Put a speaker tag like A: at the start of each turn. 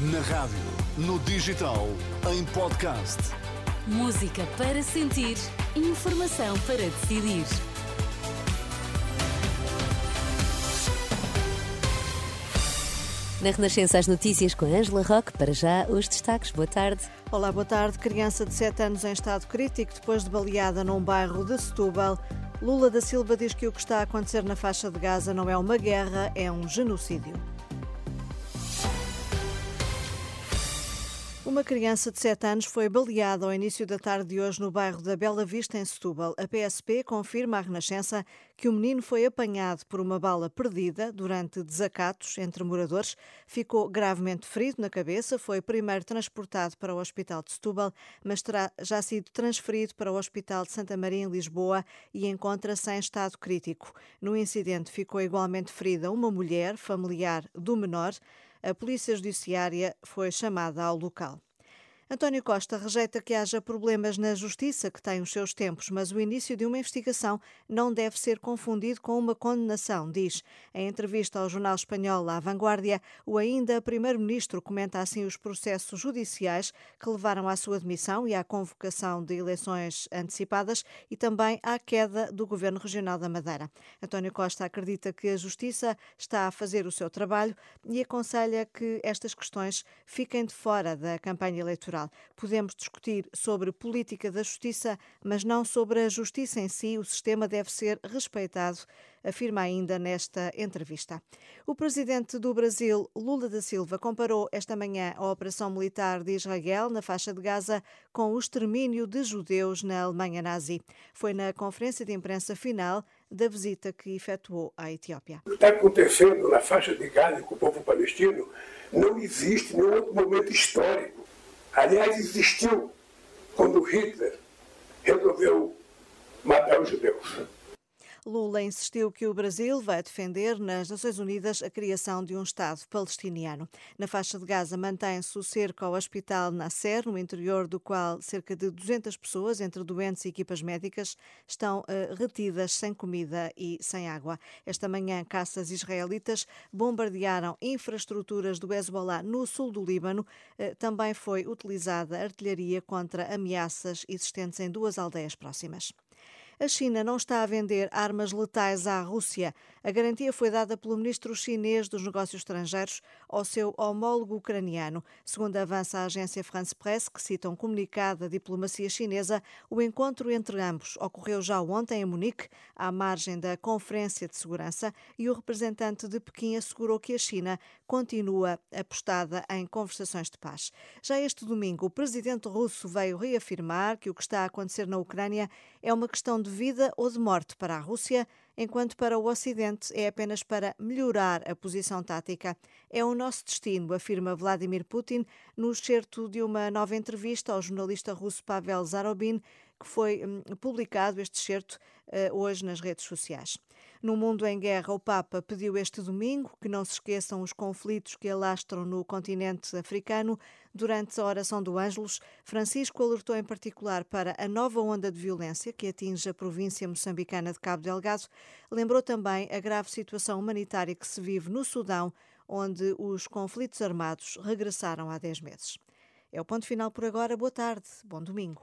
A: Na rádio, no digital, em podcast.
B: Música para sentir, informação para decidir. Na Renascença, as notícias com Angela Roque. Para já, os destaques. Boa tarde.
C: Olá, boa tarde. Criança de 7 anos em estado crítico depois de baleada num bairro de Setúbal. Lula da Silva diz que o que está a acontecer na faixa de Gaza não é uma guerra, é um genocídio. Uma criança de 7 anos foi baleada ao início da tarde de hoje no bairro da Bela Vista, em Setúbal. A PSP confirma à Renascença que o menino foi apanhado por uma bala perdida durante desacatos entre moradores. Ficou gravemente ferido na cabeça, foi primeiro transportado para o Hospital de Setúbal, mas terá já sido transferido para o Hospital de Santa Maria, em Lisboa, e encontra-se em estado crítico. No incidente ficou igualmente ferida uma mulher, familiar do menor a Polícia Judiciária foi chamada ao local. António Costa rejeita que haja problemas na justiça, que tem os seus tempos, mas o início de uma investigação não deve ser confundido com uma condenação, diz. Em entrevista ao jornal espanhol La Vanguardia, o ainda primeiro-ministro comenta assim os processos judiciais que levaram à sua demissão e à convocação de eleições antecipadas e também à queda do governo regional da Madeira. António Costa acredita que a justiça está a fazer o seu trabalho e aconselha que estas questões fiquem de fora da campanha eleitoral Podemos discutir sobre política da justiça, mas não sobre a justiça em si. O sistema deve ser respeitado, afirma ainda nesta entrevista. O presidente do Brasil, Lula da Silva, comparou esta manhã a operação militar de Israel na faixa de Gaza com o extermínio de judeus na Alemanha nazi. Foi na conferência de imprensa final da visita que efetuou à Etiópia.
D: O que está acontecendo na faixa de Gaza com o povo palestino não existe nenhum outro momento histórico Aliás, existiu quando Hitler resolveu matar os judeus.
C: Lula insistiu que o Brasil vai defender nas Nações Unidas a criação de um Estado palestiniano. Na faixa de Gaza mantém-se o cerco ao Hospital Nasser, no interior do qual cerca de 200 pessoas, entre doentes e equipas médicas, estão uh, retidas sem comida e sem água. Esta manhã, caças israelitas bombardearam infraestruturas do Hezbollah no sul do Líbano. Uh, também foi utilizada artilharia contra ameaças existentes em duas aldeias próximas. A China não está a vender armas letais à Rússia. A garantia foi dada pelo ministro chinês dos Negócios Estrangeiros ao seu homólogo ucraniano. Segundo avança a agência France Press, que cita um comunicado da diplomacia chinesa, o encontro entre ambos ocorreu já ontem em Munique, à margem da Conferência de Segurança, e o representante de Pequim assegurou que a China continua apostada em conversações de paz. Já este domingo, o presidente russo veio reafirmar que o que está a acontecer na Ucrânia é uma questão de de vida ou de morte para a Rússia, enquanto para o Ocidente é apenas para melhorar a posição tática. É o nosso destino, afirma Vladimir Putin no excerto de uma nova entrevista ao jornalista russo Pavel Zarobin, que foi hum, publicado este excerto uh, hoje nas redes sociais. No mundo em guerra, o Papa pediu este domingo que não se esqueçam os conflitos que alastram no continente africano. Durante a oração do Ângelos, Francisco alertou em particular para a nova onda de violência que atinge a província moçambicana de Cabo Delgado. Lembrou também a grave situação humanitária que se vive no Sudão, onde os conflitos armados regressaram há 10 meses. É o ponto final por agora. Boa tarde, bom domingo.